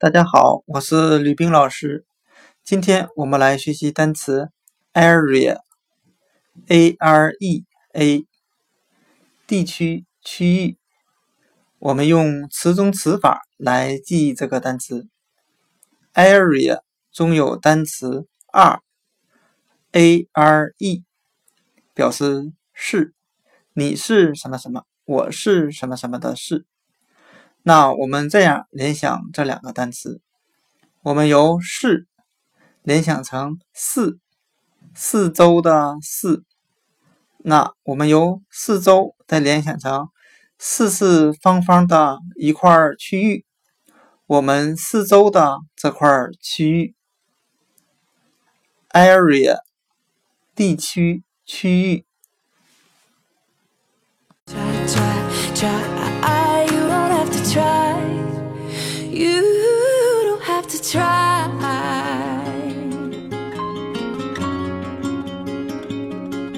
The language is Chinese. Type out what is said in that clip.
大家好，我是吕冰老师。今天我们来学习单词 area，a r e a，地区、区域。我们用词中词法来记忆这个单词。area 中有单词 are，a r e，表示是，你是什么什么，我是什么什么的是。那我们这样联想这两个单词，我们由是联想成四，四周的四。那我们由四周再联想成四四方方的一块区域，我们四周的这块区域，area，地区区域。try